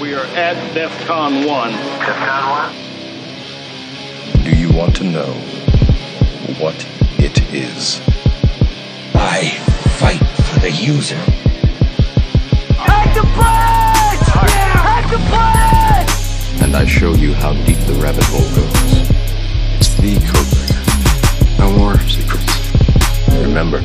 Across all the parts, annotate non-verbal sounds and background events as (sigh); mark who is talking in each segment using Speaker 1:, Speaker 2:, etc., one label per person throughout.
Speaker 1: We are at DEFCON 1.
Speaker 2: DEFCON 1?
Speaker 3: Do you want to know what it is?
Speaker 4: I fight for the user.
Speaker 5: Hack the bridge! Hack the bridge!
Speaker 3: And I show you how deep the rabbit hole goes. It's the codebreaker. No more secrets. Remember,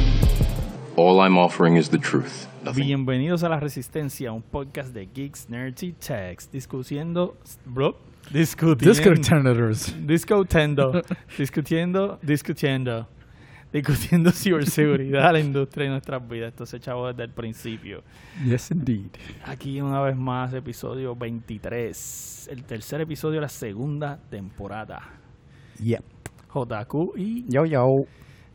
Speaker 3: all I'm offering is the truth.
Speaker 6: Bienvenidos a La Resistencia, un podcast de geeks, nerds y techs, discutiendo, bro, discutiendo, discutiendo, discutiendo, discutiendo, discutiendo ciberseguridad, la industria y nuestras vidas. Esto se echaba desde el principio.
Speaker 7: Yes, indeed.
Speaker 6: Aquí una vez más, episodio 23, el tercer episodio de la segunda temporada.
Speaker 7: Yep.
Speaker 6: JQ y
Speaker 7: Yo, yo.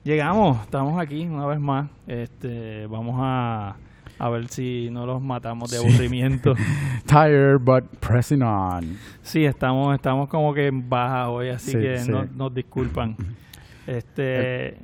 Speaker 6: llegamos, estamos aquí una vez más. Este, vamos a a ver si no los matamos de
Speaker 7: Sí.
Speaker 6: aburrimiento. (laughs)
Speaker 7: Tired, but pressing on.
Speaker 6: Sí, estamos, estamos como que en baja hoy, así
Speaker 7: Sí,
Speaker 6: que
Speaker 7: sí.
Speaker 6: no- nos disculpan. Este,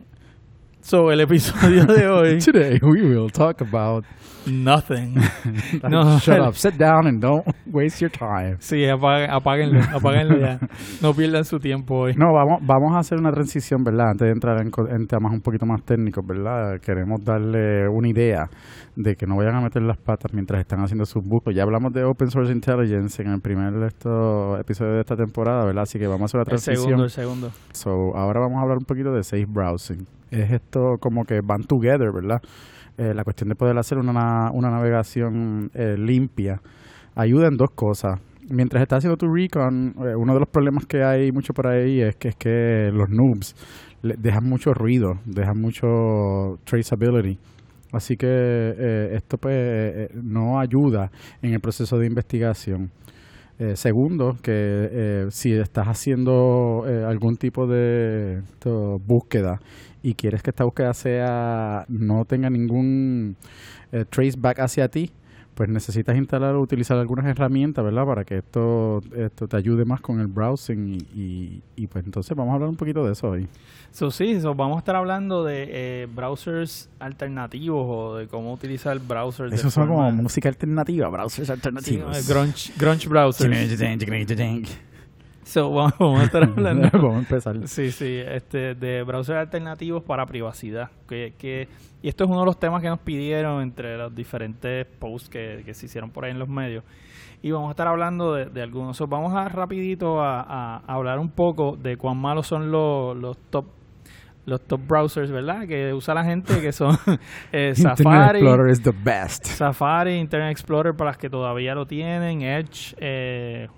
Speaker 6: so el episodio de hoy, (laughs)
Speaker 7: Today we will talk about.
Speaker 6: nothing. (laughs) No,
Speaker 7: Shut up. Sit down and don't waste your time.
Speaker 6: Sí, apáguenlo, apáguenlo ya. No pierdan su tiempo hoy.
Speaker 7: No, vamos, vamos a hacer una transición, ¿verdad? Antes de entrar en, en temas un poquito más técnicos, ¿verdad? Queremos darle una idea de que no vayan a meter las patas mientras están haciendo sus búsquedas. Ya hablamos de Open Source Intelligence en el primer esto, episodio de esta temporada, ¿verdad? Así que vamos a hacer
Speaker 6: El
Speaker 7: transición.
Speaker 6: segundo, el segundo.
Speaker 7: So, ahora vamos a hablar un poquito de safe browsing. Es esto como que van together, ¿verdad? Eh, la cuestión de poder hacer una, na- una navegación eh, limpia ayuda en dos cosas. Mientras estás haciendo tu recon, eh, uno de los problemas que hay mucho por ahí es que es que los noobs dejan mucho ruido, dejan mucho traceability. Así que eh, esto pues eh, no ayuda en el proceso de investigación. Eh, segundo, que eh, si estás haciendo eh, algún tipo de búsqueda y quieres que esta búsqueda sea no tenga ningún eh, traceback hacia ti, pues necesitas instalar o utilizar algunas herramientas, ¿verdad? Para que esto, esto te ayude más con el browsing y, y, y, pues entonces vamos a hablar un poquito de eso hoy.
Speaker 6: So, sí, so, vamos a estar hablando de eh, browsers alternativos o de cómo utilizar browsers.
Speaker 7: Eso son como música alternativa, browsers
Speaker 6: Sí,
Speaker 7: alternativos.
Speaker 6: eh, grunge, grunge browsers. So, (laughs) vamos, vamos a estar (laughs) hablando
Speaker 7: Vamos a empezar.
Speaker 6: Sí, sí, este, de browsers alternativos para privacidad. Que, que, y esto es uno de los temas que nos pidieron entre los diferentes posts que, que se hicieron por ahí en los medios. Y vamos a estar hablando de, de algunos. So, vamos a rapidito a, a hablar un poco de cuán malos son los, los top los top browsers, ¿verdad? Que usa la gente, que son (laughs) eh,
Speaker 7: Internet
Speaker 6: Safari,
Speaker 7: Explorer is the best.
Speaker 6: Safari, Internet Explorer para las que todavía lo tienen, Edge, eh,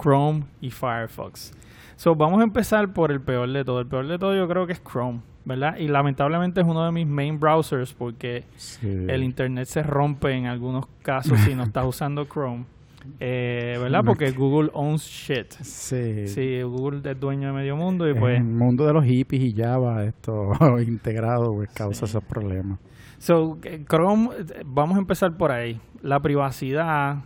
Speaker 6: Chrome y Firefox. So, vamos a empezar por el peor de todo. El peor de todo yo creo que es Chrome, ¿verdad? Y lamentablemente es uno de mis main browsers porque
Speaker 7: Sí.
Speaker 6: el internet se rompe en algunos casos si no estás (laughs) usando Chrome. Eh, ¿Verdad? Porque Google owns shit.
Speaker 7: Sí.
Speaker 6: Sí, Google es dueño de medio mundo y
Speaker 7: En
Speaker 6: pues...
Speaker 7: el mundo de los hippies y Java, esto (laughs) integrado, pues causa esos problemas.
Speaker 6: So, eh, Chrome, eh, vamos a empezar por ahí. La privacidad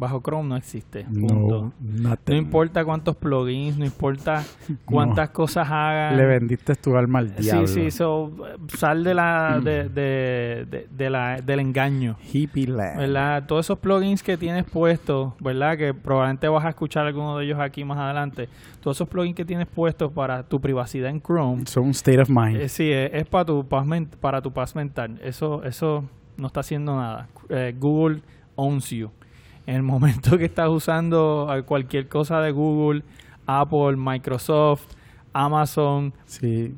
Speaker 6: bajo Chrome no existe.
Speaker 7: No,
Speaker 6: No importa cuántos plugins, no importa (laughs) cuántas cosas hagan.
Speaker 7: Le vendiste tu alma al diablo.
Speaker 6: Sí, sí, so, eh, sal de la, de, de, de- de la, del engaño.
Speaker 7: Hippie land.
Speaker 6: ¿Verdad? Todos esos plugins que tienes puestos, ¿verdad? Que probablemente vas a escuchar alguno de ellos aquí más adelante. Todos esos plugins que tienes puestos para tu privacidad en Chrome.
Speaker 7: Son un state of mind.
Speaker 6: Eh, sí, es, es para tu paz men- para tu paz mental. Eso eso no está haciendo nada. Eh, Google owns you. En el momento que estás usando cualquier cosa de Google, Apple, Microsoft, Amazon,
Speaker 7: sí.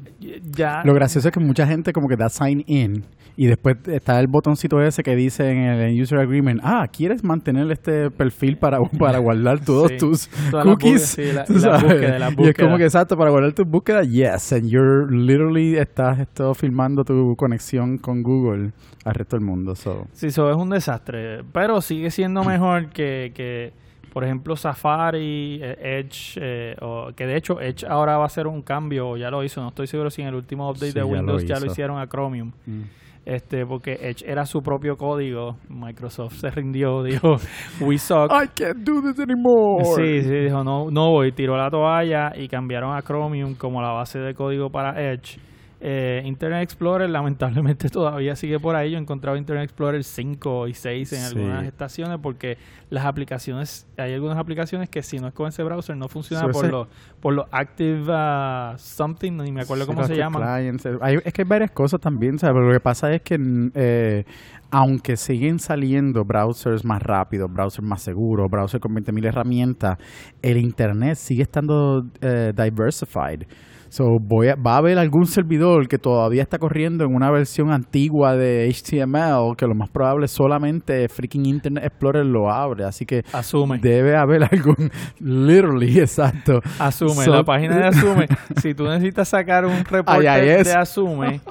Speaker 6: ya
Speaker 7: Lo gracioso es que mucha gente como que da sign in y después está el botoncito ese que dice en el user agreement, ah, ¿quieres mantener este perfil para, (laughs) para guardar (laughs) todos
Speaker 6: Sí.
Speaker 7: tus
Speaker 6: Todas
Speaker 7: cookies?
Speaker 6: sí, la- (laughs) las
Speaker 7: Y es como que exacto, para guardar tus búsquedas, yes, and you're literally estás esto filmando tu conexión con Google al resto del mundo. So.
Speaker 6: Sí, eso es un desastre. Pero sigue siendo (clears throat) mejor que, que por ejemplo, Safari, eh, Edge, eh, o, que de hecho Edge ahora va a hacer un cambio, o ya lo hizo, no estoy seguro si en el último update
Speaker 7: Sí,
Speaker 6: de
Speaker 7: ya lo
Speaker 6: Windows ya lo, hicieron a Chromium.
Speaker 7: Mm.
Speaker 6: Este, porque Edge era su propio código, Microsoft se rindió, (laughs) dijo, we suck.
Speaker 7: I can't do this anymore.
Speaker 6: Sí, sí, dijo, no, no voy, tiró la toalla y cambiaron a Chromium como la base de código para Edge. Eh, Internet Explorer lamentablemente (laughs) todavía sigue por ahí. Yo he encontrado Internet Explorer 5 y 6 en
Speaker 7: Sí.
Speaker 6: algunas estaciones porque las aplicaciones, hay algunas aplicaciones que si no es con ese browser no funciona
Speaker 7: Sí,
Speaker 6: por los por los Active ah, Something, ni me acuerdo
Speaker 7: Sí,
Speaker 6: cómo se
Speaker 7: clients, eh, es que hay varias cosas también, ¿sabes? Pero Lo que pasa es que, mm, eh, aunque siguen saliendo browsers más rápidos, browsers más seguros, browsers con 20.000 herramientas, el Internet sigue estando eh, diversified. So, voy a- va a haber algún servidor que todavía está corriendo en una versión antigua de HTML, que lo más probable solamente freaking Internet Explorer lo abre. Así que
Speaker 6: Asume.
Speaker 7: debe haber (laughs) algún, literally, exacto.
Speaker 6: Asume,
Speaker 7: So-
Speaker 6: la página de Asume. (laughs) si tú necesitas sacar un reporte de Asume,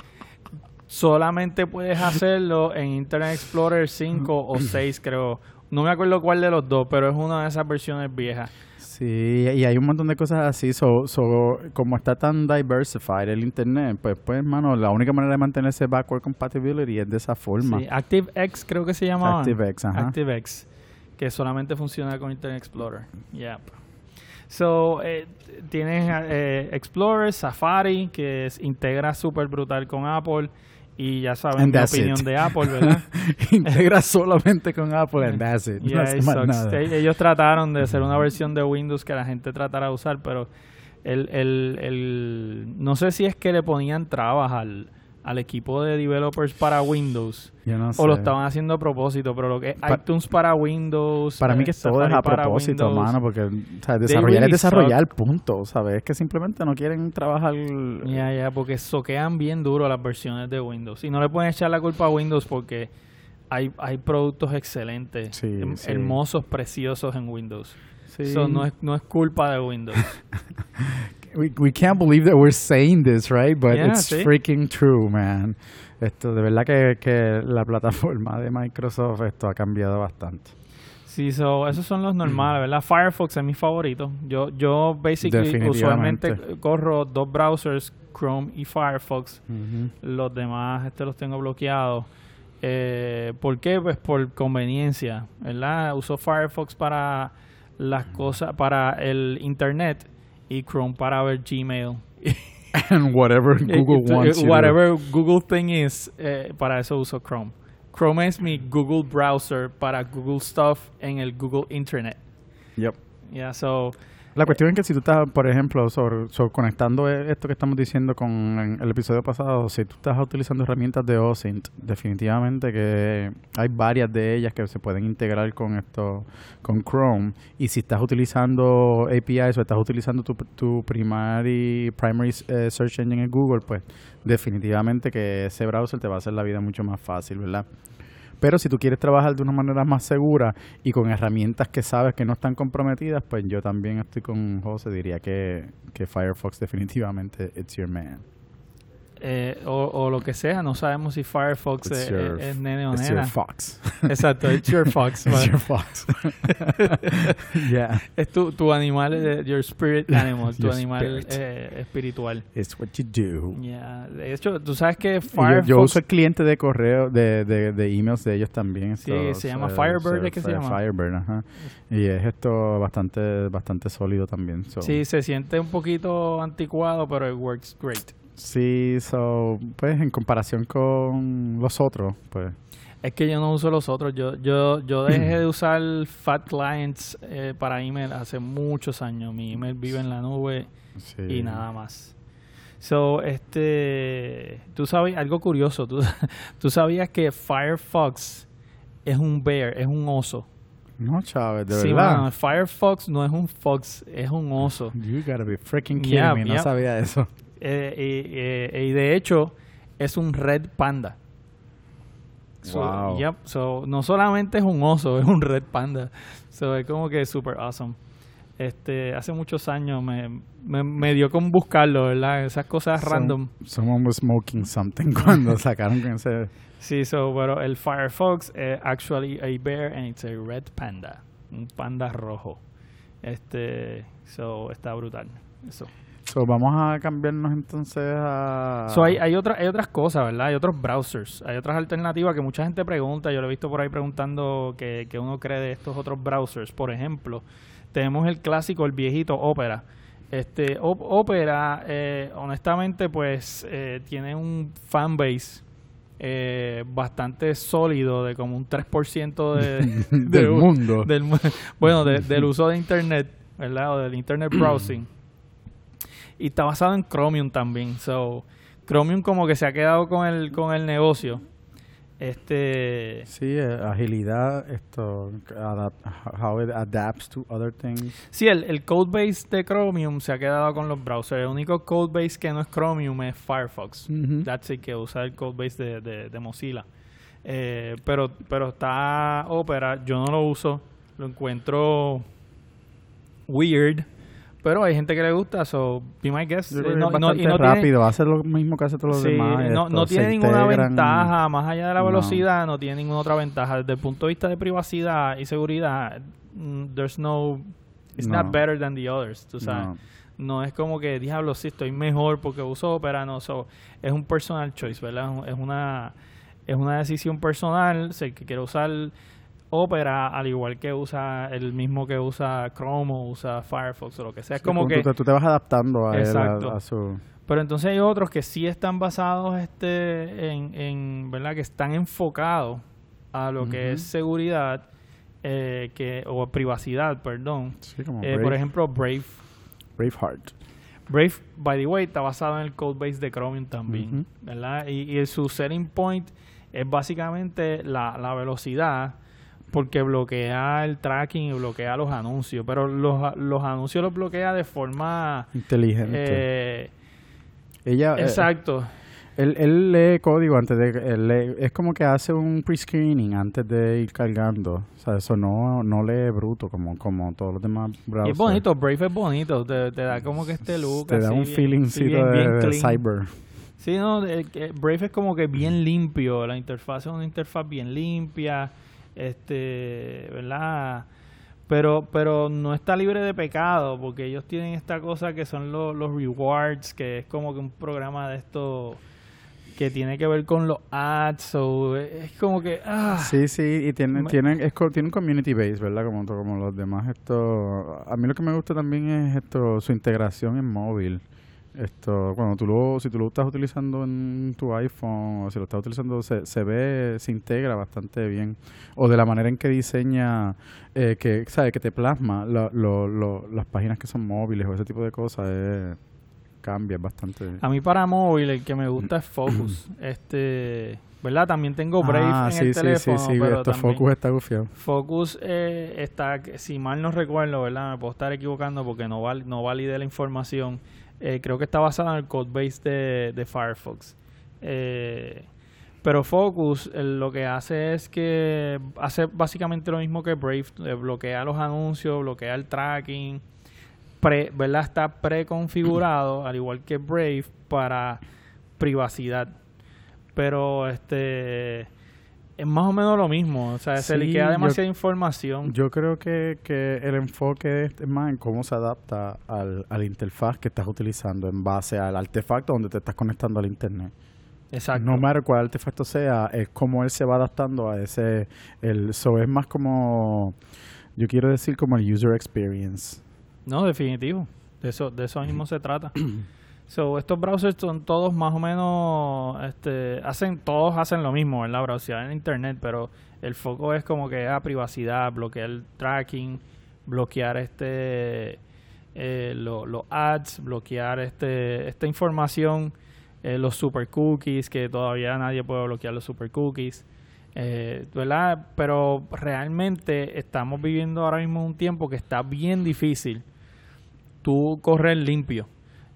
Speaker 6: solamente puedes hacerlo en Internet Explorer 5 o 6, creo. No me acuerdo cuál de los dos, pero es una de esas versiones viejas.
Speaker 7: Sí, y hay un montón de cosas así. So, so, como está tan diversified el internet, pues, pues, mano, la única manera de mantenerse backward compatibility es de esa forma.
Speaker 6: Sí, ActiveX creo que se llamaba.
Speaker 7: ActiveX, ajá.
Speaker 6: ActiveX, que solamente funciona con Internet Explorer. Yep. So, eh, tienes eh, Explorer, Safari, que es, integra súper brutal con Apple. Y ya saben
Speaker 7: that's
Speaker 6: opinión
Speaker 7: it.
Speaker 6: de Apple, ¿verdad? (laughs)
Speaker 7: Integra solamente con Apple and that's it.
Speaker 6: Yeah,
Speaker 7: no
Speaker 6: it
Speaker 7: más nada.
Speaker 6: E- Ellos trataron de hacer una versión de Windows que la gente tratara de usar, pero el, el, el, no sé si es que le ponían trabas al, al equipo de developers para Windows
Speaker 7: Yo no
Speaker 6: o lo
Speaker 7: sé.
Speaker 6: estaban haciendo a propósito, pero lo que es
Speaker 7: Pa-
Speaker 6: iTunes para Windows.
Speaker 7: Para mí
Speaker 6: eh,
Speaker 7: que todo es a propósito,
Speaker 6: Windows.
Speaker 7: mano, porque o sea, desarrollar es desarrollar, punto, ¿sabes? Es que simplemente no quieren trabajar...
Speaker 6: Ya, ya, porque soquean bien duro las versiones de Windows. Y no le pueden echar la culpa a Windows porque hay, hay productos excelentes,
Speaker 7: Sí,
Speaker 6: hem-
Speaker 7: sí.
Speaker 6: hermosos, preciosos en Windows.
Speaker 7: Sí.
Speaker 6: So, no, es, no es culpa de Windows. (laughs)
Speaker 7: we, we can't believe that we're saying this, right? But
Speaker 6: Yeah,
Speaker 7: it's
Speaker 6: sí.
Speaker 7: freaking true, man. Esto, de verdad que, que la plataforma de Microsoft esto ha cambiado bastante.
Speaker 6: Sí, so, esos son los normales, ¿verdad? Firefox es mi favorito. Yo, yo basically, usualmente corro dos browsers, Chrome y Firefox. Los demás este los tengo bloqueados. Eh, ¿Por qué? Pues por conveniencia, ¿verdad? Uso Firefox para las cosas, para el internet y Chrome para ver Gmail. (laughs)
Speaker 7: And whatever Google
Speaker 6: Eh,
Speaker 7: wants
Speaker 6: Whatever Google thing is, eh, para eso uso Chrome. Chrome es mi Google browser para Google Stuff en el Google Internet.
Speaker 7: Yep.
Speaker 6: Yeah, so,
Speaker 7: La cuestión es que si tú estás, por ejemplo, sobre, sobre conectando e- esto que estamos diciendo con el episodio pasado, si tú estás utilizando herramientas de OSINT, definitivamente que hay varias de ellas que se pueden integrar con esto, con Chrome. Y si estás utilizando APIs o estás utilizando tu, tu primary, primary eh, search engine en Google, pues definitivamente que ese browser te va a hacer la vida mucho más fácil, ¿verdad? Pero si tú quieres trabajar de una manera más segura y con herramientas que sabes que no están comprometidas, pues yo también estoy con José. Diría que, que Firefox definitivamente it's your man.
Speaker 6: Eh, o, o lo que sea, no sabemos si Firefox es,
Speaker 7: your-
Speaker 6: es nene o
Speaker 7: It's
Speaker 6: nena.
Speaker 7: your fox.
Speaker 6: Exacto, it's your fox. (laughs)
Speaker 7: it's your fox. (laughs) yeah.
Speaker 6: Es tu, tu animal, eh, your spirit animal, tu
Speaker 7: Your
Speaker 6: animal eh, espiritual.
Speaker 7: It's what you do.
Speaker 6: Yeah. De hecho, tú sabes que
Speaker 7: Y Yo,
Speaker 6: Firefox...
Speaker 7: yo uso el cliente de correo, de, de, de emails de ellos también.
Speaker 6: Sí,
Speaker 7: so-
Speaker 6: se llama
Speaker 7: so-
Speaker 6: Firebird, ¿es que se llama?
Speaker 7: Firebird, ajá. Y es esto bastante bastante sólido también. so.
Speaker 6: Sí, se siente un poquito anticuado, pero it works great.
Speaker 7: Sí, so, pues en comparación con los otros, pues
Speaker 6: Es que yo no uso los otros. Yo yo yo (clears throat) dejé de usar Fat Clients eh, para email hace muchos años. Mi email vive en la nube
Speaker 7: sí.
Speaker 6: y nada más. So, este, tú sabes algo curioso. Tú, (laughs) tú sabías que Firefox es un bear, es un oso.
Speaker 7: No, Chávez, de
Speaker 6: Sí,
Speaker 7: verdad.
Speaker 6: mano, Firefox no es un fox, es un oso.
Speaker 7: You gotta be freaking kidding
Speaker 6: Yeah,
Speaker 7: me, no
Speaker 6: yeah.
Speaker 7: sabía eso.
Speaker 6: Eh, y, eh, y de hecho, es un red panda. So,
Speaker 7: Wow.
Speaker 6: yep, so, no solamente es un oso, (laughs) es un red panda. So, es como que super awesome. Este, hace muchos años me, me, me dio con buscarlo, ¿verdad? Esas cosas random.
Speaker 7: Someone was smoking something (laughs) cuando sacaron ese...
Speaker 6: Sí, so, pero el Firefox es actually a bear and it's a red panda. Un panda rojo. Este, so, está brutal. Eso.
Speaker 7: So, vamos a cambiarnos entonces a...
Speaker 6: So, hay, hay, otra- hay otras cosas, ¿verdad? Hay otros browsers, hay otras alternativas que mucha gente pregunta. Yo lo he visto por ahí preguntando que, que uno cree de estos otros browsers. Por ejemplo, tenemos el clásico, el viejito Opera. Este, Op- Opera, eh, honestamente, pues eh, tiene un fanbase eh, bastante sólido de como un 3% de, (laughs)
Speaker 7: Del mundo.
Speaker 6: del mu- (laughs) bueno, de- del uso de Internet, ¿verdad? O del Internet (clears throat) browsing. Y está basado en Chromium también. So, Chromium como que se ha quedado con el, con el negocio. Este...
Speaker 7: Sí, eh, agilidad, esto, adap- how it adapts to other things.
Speaker 6: Sí, el, el codebase de Chromium se ha quedado con los browsers. El único codebase que no es Chromium es Firefox. That's it, que usa el codebase de, de, de Mozilla. Eh, pero, pero está Opera, yo no lo uso, lo encuentro weird, pero hay gente que le gusta, so be my guest.
Speaker 7: Yo creo que
Speaker 6: no-
Speaker 7: es
Speaker 6: no-
Speaker 7: bastante
Speaker 6: y no tiene-
Speaker 7: rápido, hace lo mismo que hace todos los
Speaker 6: Sí,
Speaker 7: demás.
Speaker 6: no,
Speaker 7: esto,
Speaker 6: no
Speaker 7: se
Speaker 6: tiene ninguna
Speaker 7: integran.
Speaker 6: ventaja, más allá de la velocidad, no tiene ninguna otra ventaja. Desde el punto de vista de privacidad y seguridad, mm, there's no, it's
Speaker 7: No.
Speaker 6: not better than the others, tú sabes.
Speaker 7: No.
Speaker 6: Es como que, diablo, sí, estoy mejor porque uso Opera, no, so, es un personal choice, ¿verdad? Es una, es una decisión personal, el que quiere usar Opera, al igual que usa el mismo que usa Chrome o usa Firefox o lo que sea, es
Speaker 7: Sí,
Speaker 6: como
Speaker 7: tú,
Speaker 6: que...
Speaker 7: te, tú te vas adaptando a, él, a- su...
Speaker 6: Pero entonces hay otros que sí están basados este en, en ¿verdad? Que están enfocados a lo que es seguridad eh, que o privacidad, perdón.
Speaker 7: Sí, como
Speaker 6: Eh,
Speaker 7: Brave-
Speaker 6: por ejemplo, Brave.
Speaker 7: Braveheart.
Speaker 6: Brave, by the way, está basado en el codebase de Chromium también. ¿verdad? Y, y su selling point es básicamente la, la velocidad porque bloquea el tracking y bloquea los anuncios, pero los, los anuncios los bloquea de forma...
Speaker 7: Inteligente.
Speaker 6: eh,
Speaker 7: Ella, eh,
Speaker 6: exacto.
Speaker 7: él, él lee código antes de... él lee- es como que hace un pre-screening antes de ir cargando. O sea, eso no, no lee bruto como, como todos los demás
Speaker 6: Y
Speaker 7: browsers.
Speaker 6: es bonito, Brave es bonito, te, te da como que este look.
Speaker 7: Te da un feelingcito
Speaker 6: bien-
Speaker 7: de, cyber.
Speaker 6: Sí, no, Brave es como que bien limpio, la interfaz es una interfaz bien limpia, este, ¿verdad? Pero, pero no está libre de pecado, porque ellos tienen esta cosa que son los, los rewards, que es como que un programa de esto que tiene que ver con los ads, o es como que, ah,
Speaker 7: Sí, sí, y tienen, tienen, es, tienen un community base, ¿verdad? Como, como los demás. Esto, a mí lo que me gusta también es esto, su integración en móvil. Esto, cuando tú lo, si tú lo estás utilizando en tu iPhone o si lo estás utilizando, se, se ve, se integra bastante bien. O de la manera en que diseña, eh, que, ¿sabes? Que te plasma lo- lo- lo- las páginas que son móviles o ese tipo de cosas, eh, cambia bastante.
Speaker 6: A mí para móvil el que me gusta es Focus. (clears throat) este, ¿verdad? También tengo Brave
Speaker 7: ah,
Speaker 6: en
Speaker 7: sí,
Speaker 6: el
Speaker 7: sí,
Speaker 6: teléfono,
Speaker 7: sí, sí,
Speaker 6: pero
Speaker 7: esto
Speaker 6: también
Speaker 7: Focus está gufiado.
Speaker 6: Focus eh, está, si mal no recuerdo, ¿verdad? Me puedo estar equivocando porque no val, no validé la información. Eh, creo que está basado en el codebase de, de Firefox. Eh, pero Focus eh, lo que hace es que hace básicamente lo mismo que Brave, eh, bloquea los anuncios, bloquea el tracking, pre, ¿verdad? Está preconfigurado, al igual que Brave, para privacidad. Pero este es más o menos lo mismo, o sea, se le queda
Speaker 7: yo-
Speaker 6: demasiada información.
Speaker 7: Yo creo que, que el enfoque es más en cómo se adapta al, a la interfaz que estás utilizando en base al artefacto donde te estás conectando al internet.
Speaker 6: Exacto.
Speaker 7: No matter cuál artefacto sea, es cómo él se va adaptando a ese. El, so es más como. Yo quiero decir como el user experience.
Speaker 6: No, definitivo. De eso, de eso mismo se trata. (clears throat) So, estos browsers son todos más o menos, este, hacen, todos hacen lo mismo, ¿verdad? Browsear en internet, pero el foco es como que a privacidad, bloquear el tracking, bloquear este, eh, lo- los ads, bloquear este, esta información, eh, los super cookies, que todavía nadie puede bloquear los super cookies. Eh, ¿verdad? Pero realmente estamos viviendo ahora mismo un tiempo que está bien difícil tú correr limpio.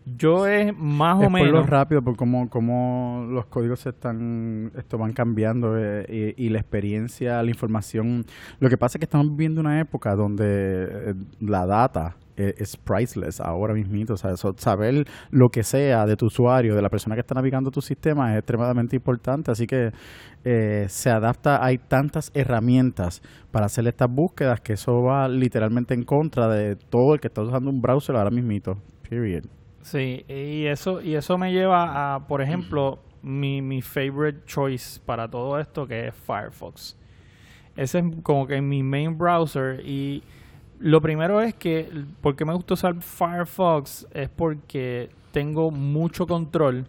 Speaker 6: Yo es más
Speaker 7: es
Speaker 6: o
Speaker 7: por lo
Speaker 6: menos.
Speaker 7: rápido, por cómo, cómo los códigos se están, esto van cambiando eh, y, y la experiencia, la información. Lo que pasa es que estamos viviendo una época donde eh, la data eh, es priceless ahora mismito. O sea, eso- saber lo que sea de tu usuario, de la persona que está navegando tu sistema es extremadamente importante. Así que se adapta, hay tantas herramientas para hacer estas búsquedas que eso va literalmente en contra de todo el que está usando un browser ahora mismito. Period.
Speaker 6: Sí, y eso, y eso me lleva a, por ejemplo, mi, mi favorite choice para todo esto, que es Firefox. Ese es como que mi main browser y Lo primero es que, ¿por qué me gusta usar Firefox? Es porque tengo mucho control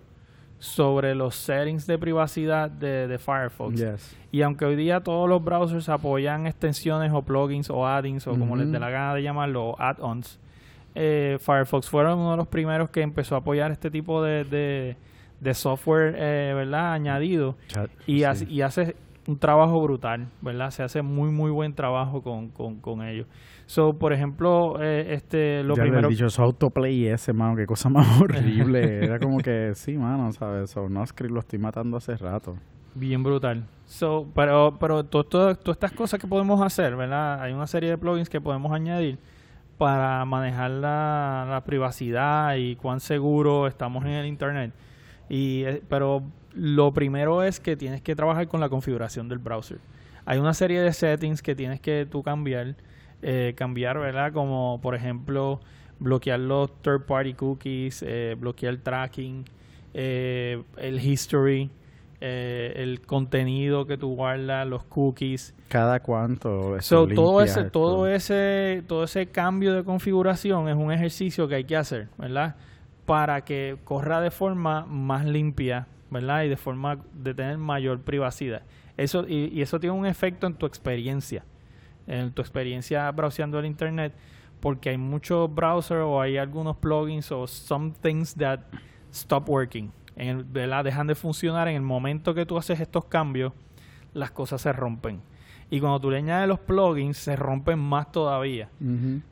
Speaker 6: sobre los settings de privacidad de, de Firefox.
Speaker 7: Yes.
Speaker 6: Y aunque hoy día todos los browsers apoyan extensiones o plugins o add-ins o como les dé la gana de llamarlo, add-ons, eh, Firefox fueron uno de los primeros que empezó a apoyar este tipo de, de, de software, eh, ¿verdad? Añadido.
Speaker 7: Chat,
Speaker 6: Y,
Speaker 7: sí.
Speaker 6: hace, y hace un trabajo brutal, ¿verdad? Se hace muy, muy buen trabajo con, con, con ellos. So, por ejemplo, eh, este, lo
Speaker 7: Ya
Speaker 6: primero...
Speaker 7: El dichoso autoplay ese, mano, qué cosa (laughs) más horrible. (laughs) Era como que, sí, mano, ¿sabes? So, no script lo estoy matando hace rato.
Speaker 6: Bien brutal. So, pero pero to- to- todas estas cosas que podemos hacer, ¿verdad? Hay una serie de plugins que podemos añadir para manejar la, privacidad y cuán seguro estamos en el Internet. Y, eh, pero lo primero es que tienes que trabajar con la configuración del browser. Hay una serie de settings que tienes que tú cambiar, eh, cambiar, ¿verdad? Como por ejemplo bloquear los third party cookies, eh, bloquear tracking, eh, el history, eh, el contenido que tú guardas, los cookies.
Speaker 7: Cada cuánto.
Speaker 6: So, todo ese, todo ese, todo ese cambio de configuración es un ejercicio que hay que hacer, ¿verdad? Para que corra de forma más limpia, ¿verdad? Y de forma de tener mayor privacidad. Eso, y, y eso tiene un efecto en tu experiencia, en tu experiencia browseando el internet, porque hay muchos browsers o hay algunos plugins o some things that stop working, en el- ¿verdad? Dejan de funcionar en el momento que tú haces estos cambios, las cosas se rompen. Y cuando tú le añades los plugins, se rompen más todavía.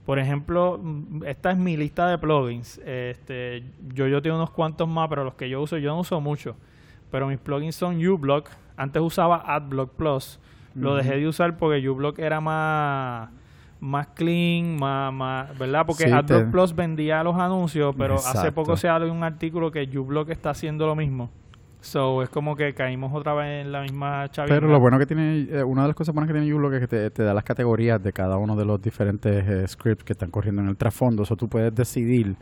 Speaker 6: Por ejemplo, mm, esta es mi lista de plugins. Este, yo, yo tengo unos cuantos más, pero los que yo uso, yo no uso mucho. Pero mis plugins son uBlock. Antes usaba AdBlock Plus. Lo dejé de usar porque uBlock era más, más clean, más, más ¿verdad? Porque
Speaker 7: Sí,
Speaker 6: AdBlock
Speaker 7: te-
Speaker 6: Plus vendía los anuncios, pero hace poco se habló de un artículo que uBlock está haciendo lo mismo. So, es como que caímos otra vez en la misma chavita.
Speaker 7: Pero lo bueno que tiene, eh, una de las cosas buenas que tiene uBlock es que te, te da las categorías de cada uno de los diferentes eh, scripts que están corriendo en el trasfondo. O tú puedes decidir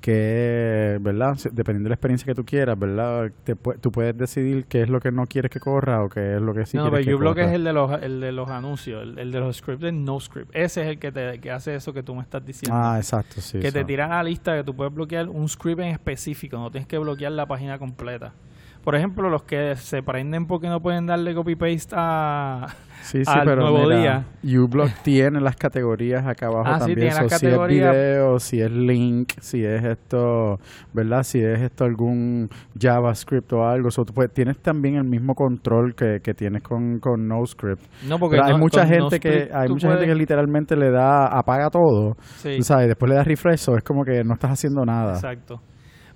Speaker 7: que, ¿verdad? Dependiendo de la experiencia que tú quieras, ¿verdad? Te, tú puedes decidir qué es lo que no quieres que corra o qué es lo que sí
Speaker 6: no,
Speaker 7: quieres
Speaker 6: pero
Speaker 7: corra.
Speaker 6: es el de los, el de los anuncios, el, el de los scripts de NoScript. Ese es el que te que hace eso que tú me estás diciendo.
Speaker 7: Ah, exacto, sí.
Speaker 6: que te
Speaker 7: so.
Speaker 6: tira la lista que tú puedes bloquear un script en específico, no tienes que bloquear la página completa. Por ejemplo, los que se prenden porque no pueden darle copy-paste a...
Speaker 7: Sí, sí,
Speaker 6: al
Speaker 7: pero
Speaker 6: nuevo
Speaker 7: mira, uBlock (laughs) tiene las categorías acá abajo
Speaker 6: Ah, sí,
Speaker 7: también. So, si es video, si es link, si es esto, ¿verdad? Si es esto algún JavaScript o algo. So, tú puedes- tienes también el mismo control que, que tienes con, con NoScript.
Speaker 6: No, porque
Speaker 7: Pero hay
Speaker 6: no-
Speaker 7: mucha gente que hay mucha gente que literalmente le da apaga todo,
Speaker 6: Sí.
Speaker 7: sabes, después le da refresh, so es como que no estás haciendo nada.
Speaker 6: Exacto.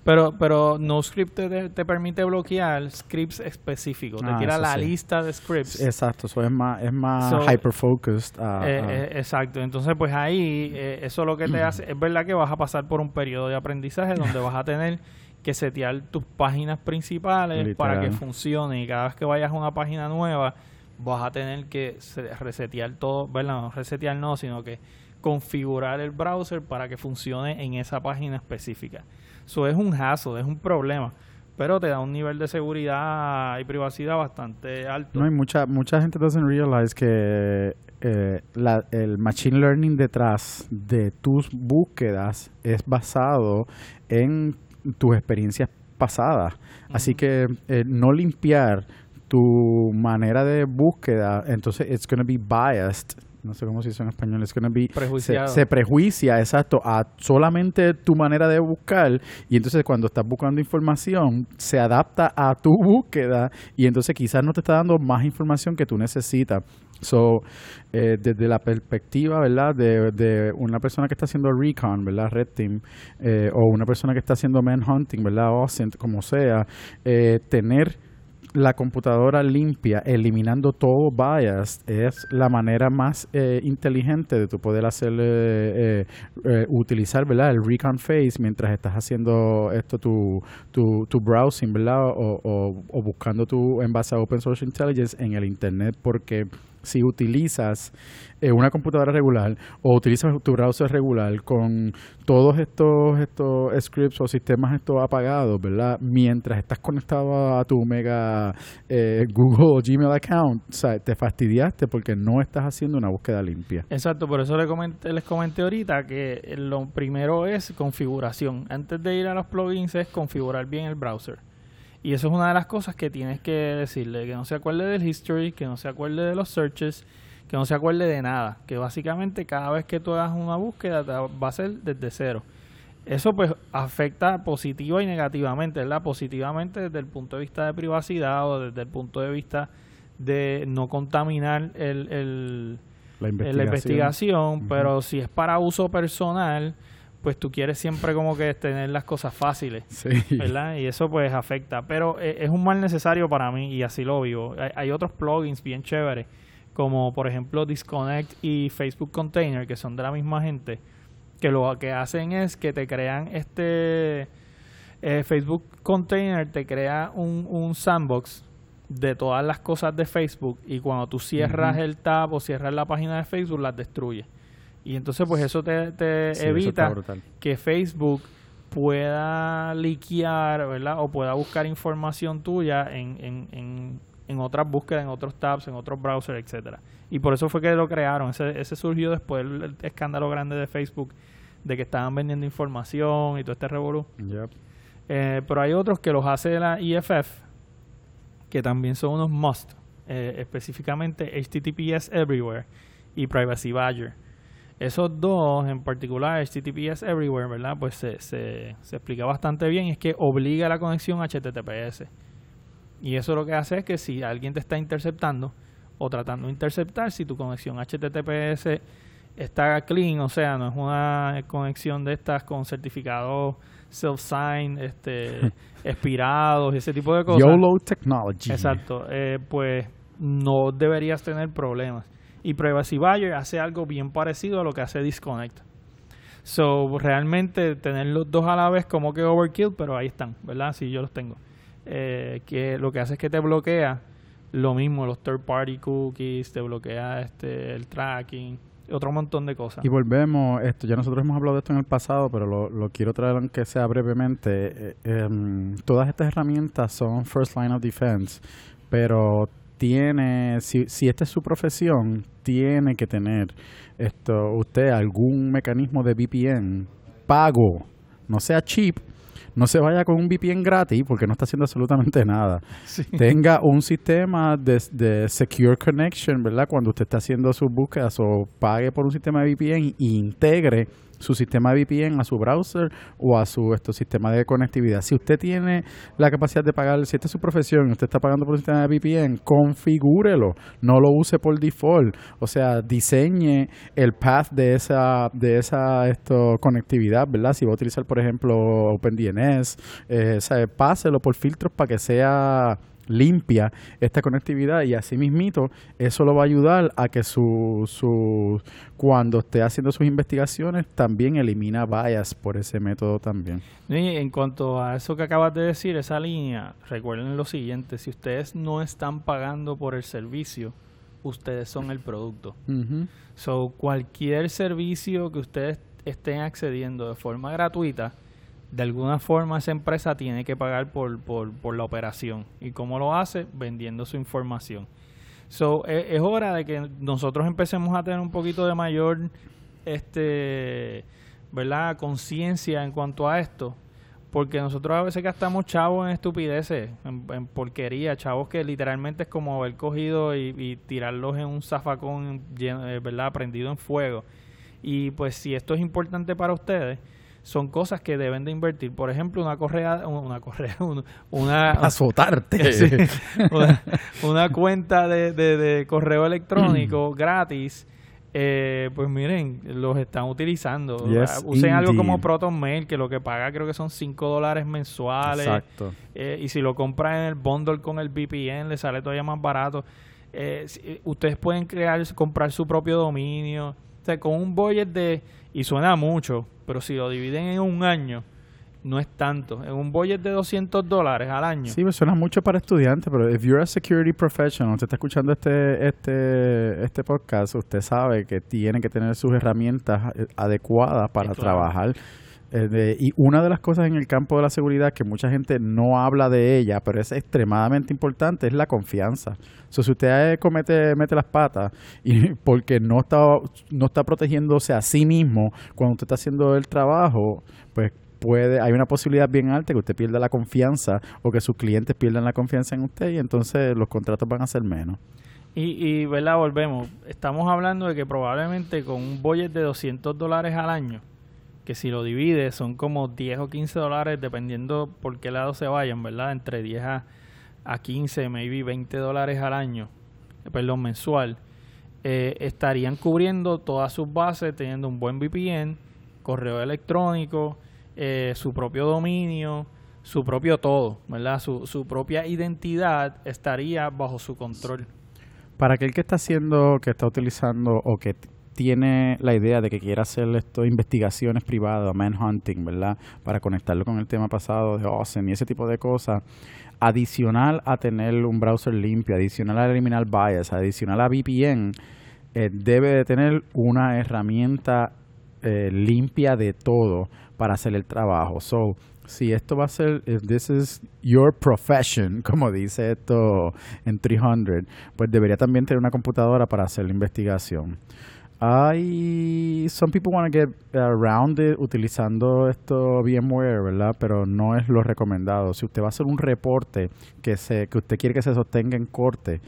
Speaker 6: Pero, pero NoScript te, te permite bloquear scripts específicos. Te
Speaker 7: Ah,
Speaker 6: tira la
Speaker 7: sí.
Speaker 6: lista de scripts.
Speaker 7: Exacto, eso es más es más
Speaker 6: So,
Speaker 7: hyper focused. a-
Speaker 6: Eh,
Speaker 7: a-
Speaker 6: eh, exacto, entonces pues ahí eh, eso lo que te (clears throat) hace, es verdad que vas a pasar por un periodo de aprendizaje donde vas a (laughs) tener que setear tus páginas principales para que funcione y cada vez que vayas a una página nueva vas a tener que se- resetear todo, ¿verdad? No resetear no, sino que configurar el browser para que funcione en esa página específica. Eso es un hassle, es un problema, pero te da un nivel de seguridad y privacidad bastante alto.
Speaker 7: No hay mucha mucha gente doesn't realize que eh, la- el machine learning detrás de tus búsquedas es basado en tus experiencias pasadas. Así que eh, no limpiar tu manera de búsqueda, entonces it's going to be biased. No sé cómo se dice en español. Gonna be, se, prejuicia, exacto, a solamente tu manera de buscar. Y entonces cuando estás buscando información, se adapta a tu (laughs) búsqueda. Y entonces quizás no te está dando más información que tú necesitas. So, eh, desde la perspectiva, ¿verdad? De, de una persona que está haciendo recon, ¿verdad? Red Team, eh, o una persona que está haciendo manhunting, ¿verdad? O como sea, eh, tener la computadora limpia, eliminando todo bias, es la manera más eh, inteligente de tu poder hacer, eh, eh, eh, utilizar, ¿verdad? El recon phase mientras estás haciendo esto, tu, tu, tu browsing, ¿verdad? O, o, o buscando tu, en base a Open Source Intelligence en el Internet, porque si utilizas eh, una computadora regular o utilizas tu browser regular con todos estos estos scripts o sistemas estos apagados, ¿verdad? Mientras estás conectado a tu mega eh, Google o Gmail account, o sea, te fastidiaste porque no estás haciendo una búsqueda limpia.
Speaker 6: Exacto, por eso les comenté, les comenté ahorita que lo primero es configuración. Antes de ir a los plugins es configurar bien el browser. Y eso es una de las cosas que tienes que decirle, que no se acuerde del history, que no se acuerde de los searches, que no se acuerde de nada, que básicamente cada vez que tú hagas una búsqueda va a ser desde cero. Eso pues afecta positiva y negativamente, ¿verdad? Positivamente desde el punto de vista de privacidad o desde el punto de vista de no contaminar el,
Speaker 7: la
Speaker 6: investigación, pero si es para uso personal, pues tú quieres siempre como que tener las cosas fáciles, ¿verdad? Y eso pues afecta, pero eh, es un mal necesario para mí y así lo vivo. Hay, otros plugins bien chéveres, como por ejemplo Disconnect y Facebook Container, que son de la misma gente, que lo que hacen es que te crean este... Eh, Facebook Container te crea un, un sandbox de todas las cosas de Facebook y cuando tú cierras el tab o cierras la página de Facebook las destruye. Y entonces pues eso te, evita que Facebook pueda liquear, ¿verdad? O pueda buscar información tuya en, en, en, en, otras búsquedas, en otros tabs, en otros browsers, etcétera. Y por eso fue que lo crearon. Ese, ese surgió después del escándalo grande de Facebook de que estaban vendiendo información y todo este revolú. Eh, pero hay otros que los hace la IFF, que también son unos must, eh, específicamente HTTPS Everywhere y Privacy Badger. Esos dos, en particular HTTPS Everywhere, ¿verdad? Pues se, se, explica bastante bien. Es que obliga la conexión HTTPS. Y eso lo que hace es que si alguien te está interceptando o tratando de interceptar, si tu conexión HTTPS está clean, o sea, no es una conexión de estas con certificados self-sign, este, (laughs) expirados, ese tipo de cosas.
Speaker 7: YOLO technology.
Speaker 6: Exacto, eh, pues no deberías tener problemas. Y Privacy Buyer hace algo bien parecido a lo que hace Disconnect. So, realmente tener los dos a la vez como que overkill, pero ahí están, ¿verdad? Sí, yo los tengo. Eh, que lo que hace es que te bloquea lo mismo, los third party cookies, te bloquea este el tracking, otro montón de cosas.
Speaker 7: Y volvemos, esto ya nosotros hemos hablado de esto en el pasado, pero lo, lo quiero traer aunque sea brevemente. Eh, em, todas estas herramientas son first line of defense, pero tiene, si, si esta es su profesión, tiene que tener esto usted algún mecanismo de VPN pago, no sea cheap, no se vaya con un VPN gratis porque no está haciendo absolutamente nada. (laughs) Tenga un sistema de, de, secure connection, ¿verdad? Cuando usted está haciendo sus búsquedas o pague por un sistema de VPN e integre su sistema de VPN a su browser o a su esto, sistema de conectividad. Si usted tiene la capacidad de pagar, si esta es su profesión usted está pagando por un sistema de VPN, configúrelo, no lo use por default. O sea, diseñe el path de esa, de esa esto, conectividad, ¿verdad? Si va a utilizar, por ejemplo, OpenDNS, eh, páselo por filtros para que sea limpia esta conectividad y así mismito eso lo va a ayudar a que su, su cuando esté haciendo sus investigaciones también elimina bias por ese método también.
Speaker 6: en cuanto a eso que acabas de decir, esa línea, recuerden lo siguiente, si ustedes no están pagando por el servicio, ustedes son el producto. So, cualquier servicio que ustedes estén accediendo de forma gratuita, de alguna forma esa empresa tiene que pagar por, por, la operación. ¿Y cómo lo hace? Vendiendo su información. So, e, es, hora de que nosotros empecemos a tener un poquito de mayor este verdad conciencia en cuanto a esto porque nosotros a veces gastamos chavos en estupideces en, porquería chavos que literalmente es como haber cogido y, tirarlos en un zafacón eh, verdad prendido en fuego y pues si esto es importante para ustedes son cosas que deben de invertir. Por ejemplo, una correa, una correa, una... (laughs)
Speaker 7: Azotarte. (laughs) (laughs)
Speaker 6: una, cuenta de, de, correo electrónico gratis. Eh, pues miren, los están utilizando. Usen algo como Proton Mail, que lo que paga creo que son 5 dólares mensuales. Exacto. Eh, y si lo compran en el bundle con el VPN, le sale todavía más barato. Eh, ustedes pueden crear, comprar su propio dominio. O sea, con un budget de... Y suena mucho, pero si lo dividen en un año no es tanto. En un budget de 200 dólares al año.
Speaker 7: Sí, me suena mucho para estudiantes, pero if you're a security professional, usted está escuchando este, este, este podcast, usted sabe que tiene que tener sus herramientas eh, adecuadas para
Speaker 6: claro.
Speaker 7: trabajar. Eh, de- y una de las cosas en el campo de la seguridad que mucha gente no habla de ella, pero es extremadamente importante, es la confianza. So, si usted eh, comete mete las patas y (laughs) porque no está no está protegiéndose a sí mismo cuando usted está haciendo el trabajo, pues puede hay una posibilidad bien alta que usted pierda la confianza o que sus clientes pierdan la confianza en usted y entonces los contratos van a ser menos.
Speaker 6: Y, y, ¿verdad? Volvemos. Estamos hablando de que probablemente con un budget de 200 dólares al año, que si lo divide son como 10 o 15 dólares, dependiendo por qué lado se vayan, ¿verdad? Entre 10 a, a 15, maybe 20 dólares al año, eh, perdón, mensual, eh, estarían cubriendo todas sus bases, teniendo un buen VPN, correo electrónico, eh, su propio dominio, su propio todo, ¿verdad? Su, su propia identidad estaría bajo su control.
Speaker 7: Para aquel que está haciendo, que está utilizando o que tiene la idea de que quiera hacer esto, investigaciones privadas, manhunting, ¿verdad? Para conectarlo con el tema pasado de Awesome y ese tipo de cosas, adicional a tener un browser limpio, adicional a eliminar bias, adicional a VPN, eh, debe de tener una herramienta eh, limpia de todo para hacer el trabajo. So, si esto va a ser, if this is your profession, (laughs) como dice esto en 300, pues debería también tener una computadora para hacer la investigación. Hay, some people want to get around it utilizando esto VMware, ¿verdad? Pero no es lo recomendado. Si usted va a hacer un reporte que se, que usted quiere que se sostenga en corte,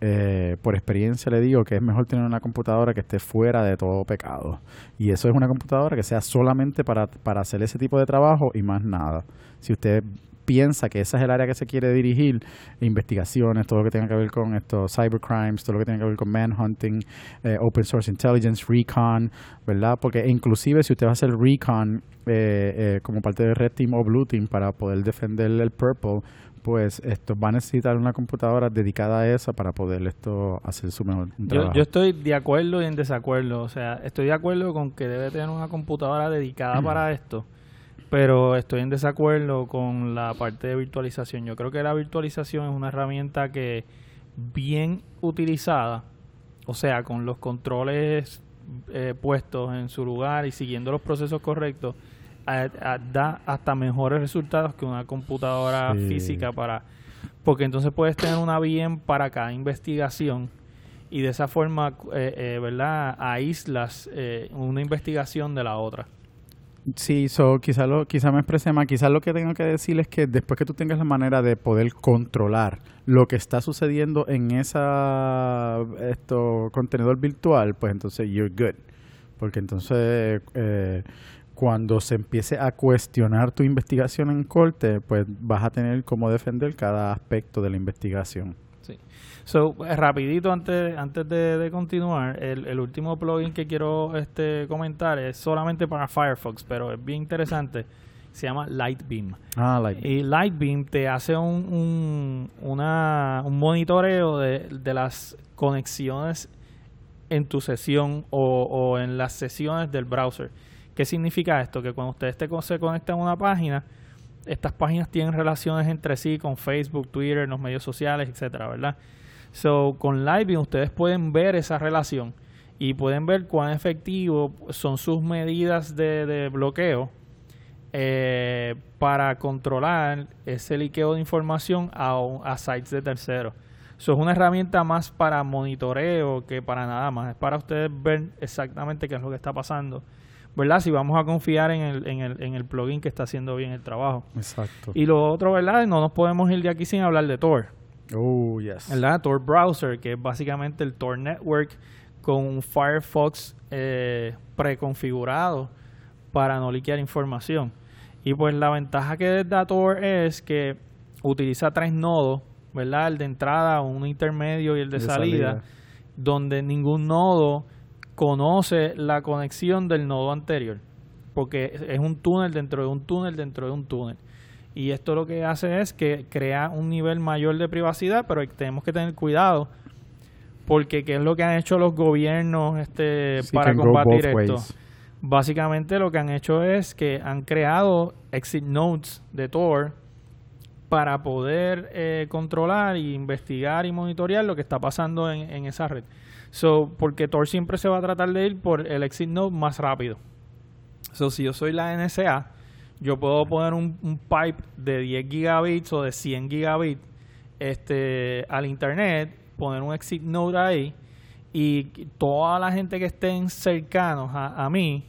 Speaker 7: eh, por experiencia le digo que es mejor tener una computadora que esté fuera de todo pecado. Y eso es una computadora que sea solamente para, para hacer ese tipo de trabajo y más nada. Si usted piensa que esa es el área que se quiere dirigir, investigaciones, todo lo que tenga que ver con estos cybercrimes, todo lo que tenga que ver con manhunting, eh, open source intelligence, recon, ¿verdad? Porque inclusive si usted va a hacer recon eh, eh, como parte de Red Team o Blue Team para poder defender el Purple, pues esto va a necesitar una computadora dedicada a eso para poder esto hacer su mejor
Speaker 6: Yo,
Speaker 7: trabajo.
Speaker 6: yo estoy de acuerdo y en desacuerdo. O sea, estoy de acuerdo con que debe tener una computadora dedicada para esto, pero estoy en desacuerdo con la parte de virtualización. Yo creo que la virtualización es una herramienta que bien utilizada, o sea, con los controles eh, puestos en su lugar y siguiendo los procesos correctos, a- a- da hasta mejores resultados que una computadora
Speaker 7: Sí.
Speaker 6: física para porque entonces puedes tener una VM para cada investigación y de esa forma, eh, eh, ¿verdad? Aíslas eh, una investigación de la otra.
Speaker 7: Sí, so, quizá, lo, quizá me expresé mal. Quizás lo que tengo que decir es que después que tú tengas la manera de poder controlar lo que está sucediendo en esa esto contenedor virtual, pues entonces you're good. Porque entonces eh, cuando se empiece a cuestionar tu investigación en corte, pues vas a tener cómo defender cada aspecto de la investigación.
Speaker 6: So, eh, rapidito antes, antes de, de continuar, el, el último plugin que quiero este comentar es solamente para Firefox, pero es bien interesante. Se llama Lightbeam.
Speaker 7: Ah, like,
Speaker 6: Y Lightbeam te hace un, un, una- un monitoreo de, de las conexiones en tu sesión o, o en las sesiones del browser. ¿Qué significa esto? Que cuando ustedes te, se conectan a una página, estas páginas tienen relaciones entre sí con Facebook, Twitter, los medios sociales, etcétera, ¿verdad? So, con Lightbeam ustedes pueden ver esa relación y pueden ver cuán efectivo son sus medidas de, bloqueo eh, para controlar ese liqueo de información a, a sites de terceros. Eso es una herramienta más para monitoreo que para nada más. Es para ustedes ver exactamente qué es lo que está pasando. ¿Verdad? Si vamos a confiar en el, en el, en el plugin que está haciendo bien el trabajo.
Speaker 7: exacto.
Speaker 6: Y lo otro, ¿verdad? No nos podemos ir de aquí sin hablar de Tor.
Speaker 7: Oh, yes.
Speaker 6: ¿verdad? Tor Browser, que es básicamente el Tor Network con un Firefox eh, preconfigurado para no liquear información. Y pues la ventaja que da Tor es que utiliza tres nodos, ¿verdad? El de entrada, un intermedio y el de,
Speaker 7: De
Speaker 6: salida,
Speaker 7: salida.
Speaker 6: donde ningún nodo conoce la conexión del nodo anterior, porque es un túnel dentro de un túnel dentro de un túnel. Y esto lo que hace es que crea un nivel mayor de privacidad, pero tenemos que tener cuidado porque qué es lo que han hecho los gobiernos este
Speaker 7: Sí,
Speaker 6: para combatir esto.
Speaker 7: ways.
Speaker 6: básicamente lo que han hecho es que han creado exit nodes de Tor para poder eh, controlar e investigar y monitorear lo que está pasando en, en esa red. So, porque Tor siempre se va a tratar de ir por el exit node más rápido. So, si yo soy la NSA, yo puedo poner un, un pipe de 10 gigabits o de 100 gigabits este, al internet, poner un exit node ahí y toda la gente que estén cercanos a, a mí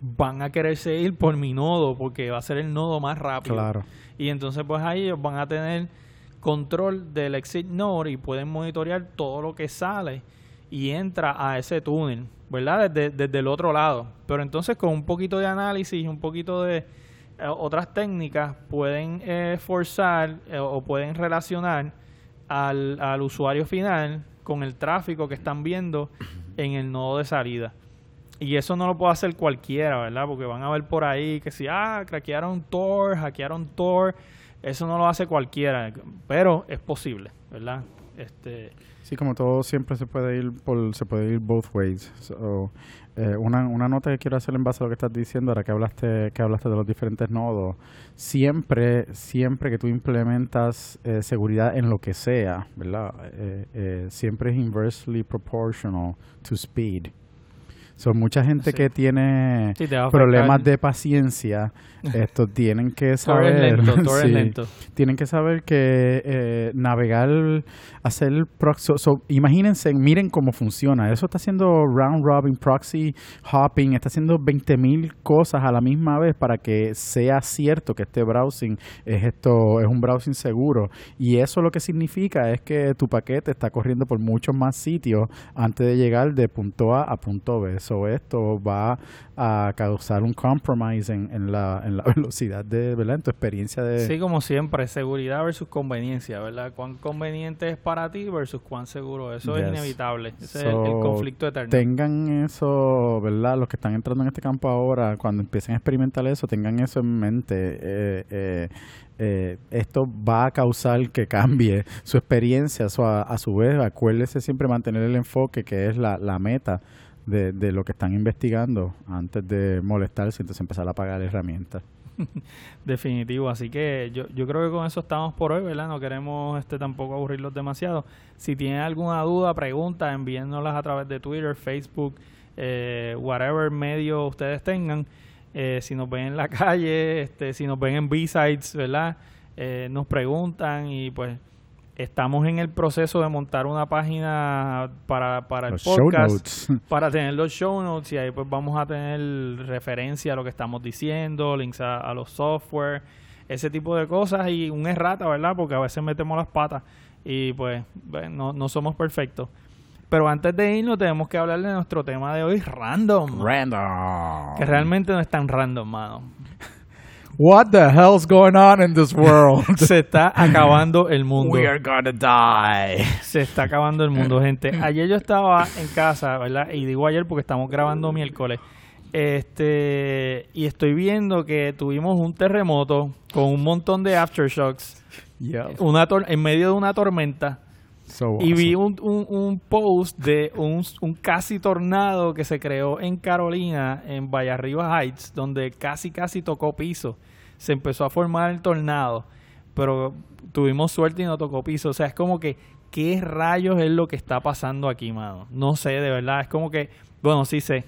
Speaker 6: van a quererse ir por mi nodo porque va a ser el nodo más rápido.
Speaker 7: Claro.
Speaker 6: Y entonces pues ahí ellos van a tener control del exit node y pueden monitorear todo lo que sale y entra a ese túnel, ¿verdad? Desde, desde el otro lado. Pero entonces con un poquito de análisis un poquito de eh, otras técnicas pueden eh, forzar eh, o pueden relacionar al, al usuario final con el tráfico que están viendo en el nodo de salida. Y eso no lo puede hacer cualquiera, ¿verdad? Porque van a ver por ahí que si, ah, craquearon Tor, hackearon Tor. Eso no lo hace cualquiera, pero es posible, ¿verdad? Este,
Speaker 7: Sí, como todo siempre se puede ir por, se puede ir both ways. So, eh, una, una nota que quiero hacer en base a lo que estás diciendo, ahora que hablaste, que hablaste de los diferentes nodos, siempre, siempre que tú implementas eh, seguridad en lo que sea, ¿verdad? Eh, eh, siempre es inversely proportional to speed. Son mucha gente
Speaker 6: Sí.
Speaker 7: que tiene
Speaker 6: Sí,
Speaker 7: problemas de paciencia, (laughs) estos tienen que saber,
Speaker 6: lento,
Speaker 7: sí, tienen que saber que eh, navegar, hacer proxy, so, imagínense, miren cómo funciona. Eso está haciendo round robin, proxy hopping, está haciendo 20.000 cosas a la misma vez para que sea cierto que este browsing es esto, es un browsing seguro. Y eso lo que significa es que tu paquete está corriendo por muchos más sitios antes de llegar de punto A a punto B. So, esto va a causar un compromise en, en la, en la (laughs) velocidad de, ¿verdad? En tu experiencia de...
Speaker 6: Sí, como siempre, seguridad versus conveniencia, ¿verdad? Cuán conveniente es para ti versus cuán seguro. Eso es inevitable. Ese es el, conflicto eterno.
Speaker 7: Tengan eso, ¿verdad? Los que están entrando en este campo ahora, cuando empiecen a experimentar eso, tengan eso en mente. Eh, eh, eh, esto va a causar que cambie su experiencia. So, a, a su vez, acuérdese siempre mantener el enfoque que es la, la meta de, de lo que están investigando antes de molestarse y entonces empezar a pagar herramientas. (laughs)
Speaker 6: Definitivo, así que yo, yo creo que con eso estamos por hoy, ¿verdad? No queremos este tampoco aburrirlos demasiado. Si tienen alguna duda, pregunta, envíennoslas a través de Twitter, Facebook, eh, whatever medio ustedes tengan. Eh, si nos ven en la (laughs) calle, este, si nos ven en B-Sides, ¿verdad? Eh, nos preguntan y pues estamos en el proceso de montar una página para, para el
Speaker 7: Los show
Speaker 6: podcast (laughs) para tener los show notes y ahí pues vamos a tener referencia a lo que estamos diciendo, links a, a los software, ese tipo de cosas y un errata, ¿verdad? Porque a veces metemos las patas y pues no, no somos perfectos. Pero antes de irnos tenemos que hablar de nuestro tema de hoy, random.
Speaker 7: Random.
Speaker 6: Que realmente no es tan random, mano.
Speaker 7: What the hell's going on in this world? (laughs)
Speaker 6: Se está acabando el mundo.
Speaker 7: We are gonna die.
Speaker 6: Se está acabando el mundo, gente. Ayer yo estaba en casa, ¿verdad? Y digo ayer porque estamos grabando miércoles. Este, y estoy viendo que tuvimos un terremoto con un montón de aftershocks
Speaker 7: Yeah.
Speaker 6: una tor- en medio de una tormenta.
Speaker 7: So
Speaker 6: Y vi un, un post de un, un casi tornado que se creó en Carolina, en Vallarriba Heights, donde casi casi tocó piso. Se empezó a formar el tornado, pero tuvimos suerte y no tocó piso. O sea, es como que, ¿qué rayos es lo que está pasando aquí, mano? No sé, de verdad. Es como que, bueno, sí sé.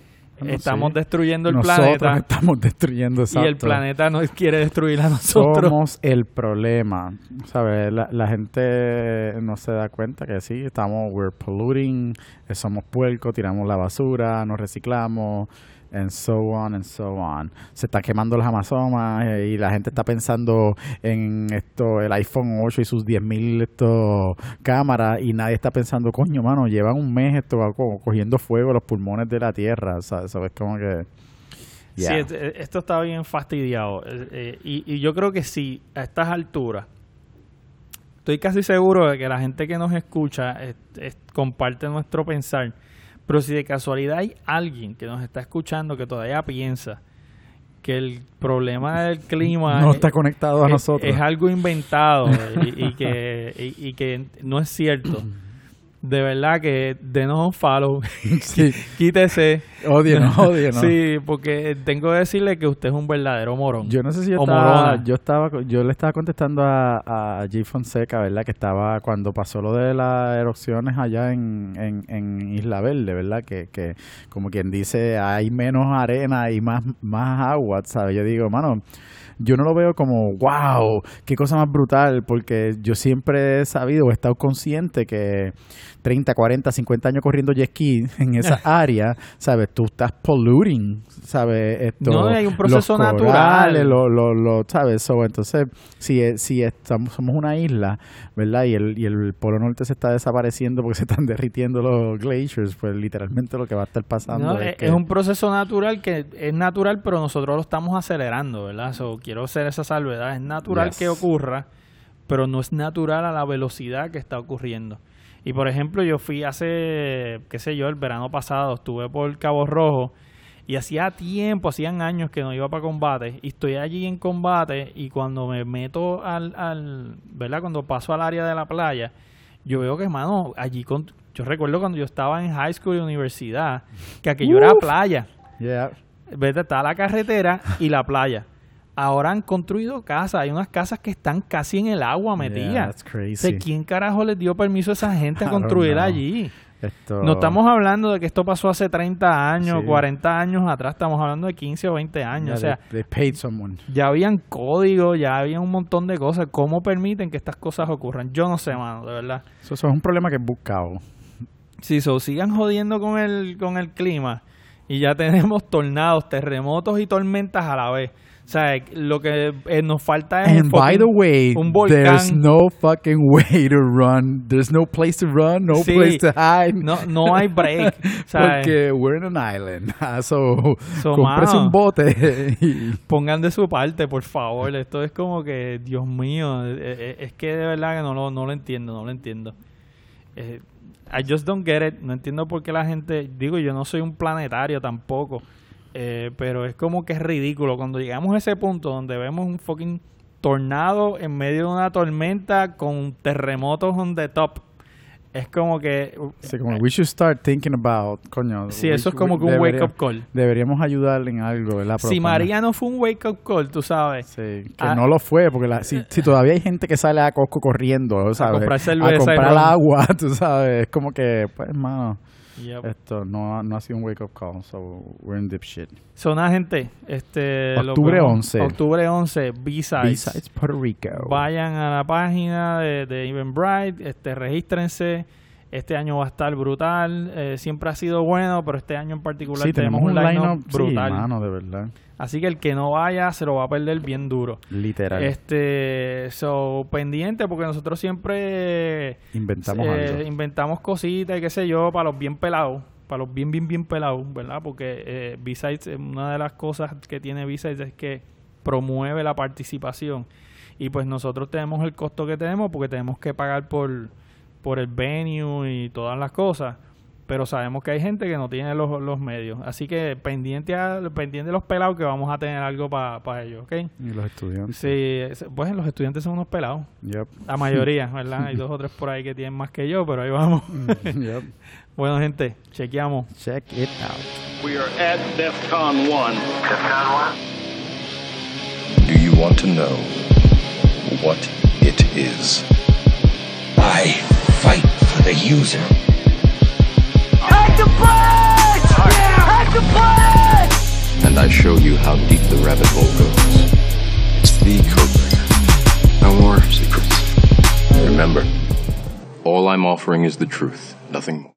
Speaker 6: Estamos
Speaker 7: sí.
Speaker 6: destruyendo el
Speaker 7: Nosotros
Speaker 6: planeta
Speaker 7: estamos destruyendo
Speaker 6: y el
Speaker 7: exacto.
Speaker 6: planeta nos quiere destruir a nosotros.
Speaker 7: Somos el problema. ¿Sabes? La, la gente no se da cuenta que sí, estamos, we're polluting, somos puercos, tiramos la basura, nos reciclamos, and so on and so on. Se está quemando las Amazonas eh, y la gente está pensando en esto, el iPhone 8 y sus 10.000 esto, cámaras y nadie está pensando, coño, mano, llevan un mes esto co- cogiendo fuego los pulmones de la Tierra. ¿Sabes? ¿Sabes? Como que...
Speaker 6: Sí,
Speaker 7: Yeah.
Speaker 6: et- esto está bien fastidiado. Eh, eh, y, y yo creo que sí, a estas alturas, estoy casi seguro de que la gente que nos escucha es- es- comparte nuestro pensar. Pero si de casualidad hay alguien que nos está escuchando que todavía piensa que el problema del (laughs) clima
Speaker 7: no
Speaker 6: es-
Speaker 7: está conectado a
Speaker 6: es,
Speaker 7: nosotros.
Speaker 6: es algo inventado (laughs) y, y que, y, y que no es cierto. (clears throat) de verdad que denos un follow. (laughs)
Speaker 7: Sí. (laughs)
Speaker 6: Quítese.
Speaker 7: Odienos, odienos. (laughs)
Speaker 6: Sí, porque tengo que decirle que usted es un verdadero morón.
Speaker 7: Yo no sé si yo
Speaker 6: O
Speaker 7: estaba,
Speaker 6: morona.
Speaker 7: yo estaba, yo le estaba contestando a, a G Fonseca, ¿verdad? Que estaba cuando pasó lo de las erupciones allá en, en, en Isla Verde, ¿verdad? Que, que como quien dice, hay menos arena y más, más agua, ¿sabes? Yo digo, mano, yo no lo veo como, wow, qué cosa más brutal, porque yo siempre he sabido o he estado consciente que 30, 40, 50 años corriendo jet ski en esa (laughs) área, ¿sabes? Tú estás polluting, ¿sabes? Esto,
Speaker 6: No, hay un proceso
Speaker 7: los
Speaker 6: natural.
Speaker 7: lo, lo, lo- ¿sabes? So, entonces, si, si estamos, somos una isla, ¿verdad? Y el, y el Polo Norte se está desapareciendo porque se están (laughs) derritiendo los glaciers, pues literalmente lo que va a estar pasando
Speaker 6: No,
Speaker 7: es,
Speaker 6: es,
Speaker 7: que-
Speaker 6: es un proceso natural que es natural, pero nosotros lo estamos acelerando, ¿verdad? So, quiero hacer esa salvedad. Es natural
Speaker 7: Yes.
Speaker 6: que ocurra, pero no es natural a la velocidad que está ocurriendo. Y por ejemplo, yo fui hace, qué sé yo, el verano pasado, estuve por Cabo Rojo y hacía tiempo, hacían años que no iba para combate y estoy allí en combate y cuando me meto al, al ¿verdad? Cuando paso al área de la playa, yo veo que, hermano, allí con, yo recuerdo cuando yo estaba en high school y universidad, que aquello era playa.
Speaker 7: Yeah.
Speaker 6: Vete, está la carretera y la playa. Ahora han construido casas. Hay unas casas que están casi en el agua
Speaker 7: Yeah,
Speaker 6: metidas.
Speaker 7: crazy.
Speaker 6: sea, ¿Quién carajo les dio permiso a esa gente a (laughs) construir allí?
Speaker 7: Esto-
Speaker 6: No estamos hablando de que esto pasó hace 30 años,
Speaker 7: Sí.
Speaker 6: 40 años atrás. Estamos hablando de 15 o 20 años.
Speaker 7: Yeah,
Speaker 6: o sea,
Speaker 7: they, they paid someone.
Speaker 6: ya habían códigos, ya había un montón de cosas. ¿Cómo permiten que estas cosas ocurran? Yo no sé, mano, de verdad.
Speaker 7: Eso, eso es un problema que es buscado.
Speaker 6: Sí, so, sigan jodiendo con el, con el clima y ya (laughs) tenemos tornados, terremotos y tormentas a la vez. O sea, lo que eh, nos falta es un,
Speaker 7: And by
Speaker 6: fucking-
Speaker 7: the way,
Speaker 6: un volcán.
Speaker 7: there's no fucking way to run. There's no place to run, no
Speaker 6: Sí.
Speaker 7: place to hide.
Speaker 6: no, no hay (laughs) break.
Speaker 7: Porque we're in an island. (laughs) Ah, So,
Speaker 6: So, mano.
Speaker 7: un bote. y-
Speaker 6: pongan de su parte, por favor. Esto es como que, Dios mío, eh, eh, es que de verdad que no lo, no lo entiendo, no lo entiendo. Eh, I just don't get it. No entiendo por qué la gente, digo, yo no soy un planetario tampoco, eh, pero es como que es ridículo cuando llegamos a ese punto donde vemos un fucking tornado en medio de una tormenta con terremotos on the top. Es como que,
Speaker 7: Así como, we should start thinking about, coño.
Speaker 6: sí, eso es como que un
Speaker 7: debería-
Speaker 6: wake up call.
Speaker 7: Deberíamos ayudarle en algo, ¿verdad?
Speaker 6: Si. María no fue un wake up call, tú sabes.
Speaker 7: Sí, que
Speaker 6: Ah.
Speaker 7: no lo fue, porque la- si, si todavía hay gente que sale a Costco corriendo, ¿sabes?
Speaker 6: comprar cerveza
Speaker 7: a comprar
Speaker 6: ron.
Speaker 7: agua, (laughs) tú sabes, es como que, pues, hermano,
Speaker 6: Yep.
Speaker 7: esto no, no ha sido un wake up call, so we're in deep shit.
Speaker 6: Son una gente, este, lo
Speaker 7: Octubre
Speaker 6: vemos-
Speaker 7: 11.
Speaker 6: Octubre 11, B-Sides.
Speaker 7: Puerto Rico.
Speaker 6: Vayan a la página de, de Eventbrite, este, regístrense. Este año va a estar brutal. eh, siempre ha sido bueno, pero este año en particular
Speaker 7: Sí,
Speaker 6: tenemos un line
Speaker 7: sí,
Speaker 6: brutal.
Speaker 7: mano, de verdad,
Speaker 6: Así que el que no vaya se lo va a perder bien duro.
Speaker 7: literal.
Speaker 6: Este, so, pendiente porque nosotros siempre
Speaker 7: Inventamos
Speaker 6: eh,
Speaker 7: algo.
Speaker 6: inventamos cositas y qué sé yo para los bien pelados, para los bien, bien, bien pelados, ¿verdad? Porque eh, B-Sides, eh, una de las cosas que tiene B-Sides es que promueve la participación. Y pues nosotros tenemos el costo que tenemos porque tenemos que pagar por, por el venue y todas las cosas. Pero sabemos que hay gente que no tiene los, los medios. Así que pendiente, a, pendiente de los pelados que vamos a tener algo para ellos, ¿ok?
Speaker 7: Y los estudiantes.
Speaker 6: Sí, es- pues los estudiantes son unos pelados.
Speaker 7: Yep.
Speaker 6: La mayoría, ¿verdad? Hay (laughs) dos o tres por ahí que tienen más que yo, pero ahí vamos.
Speaker 7: yep. (laughs)
Speaker 6: bueno, gente, chequeamos.
Speaker 7: Check it out.
Speaker 1: We are at DEFCON 1.
Speaker 2: DEFCON 1?
Speaker 3: Do you want to know what it is?
Speaker 4: I the user.
Speaker 5: Hit the brakes! Hit the brakes!
Speaker 3: And I show you how deep the rabbit hole goes. It's the Codebreaker. No more secrets. Remember, all I'm offering is the truth, nothing more.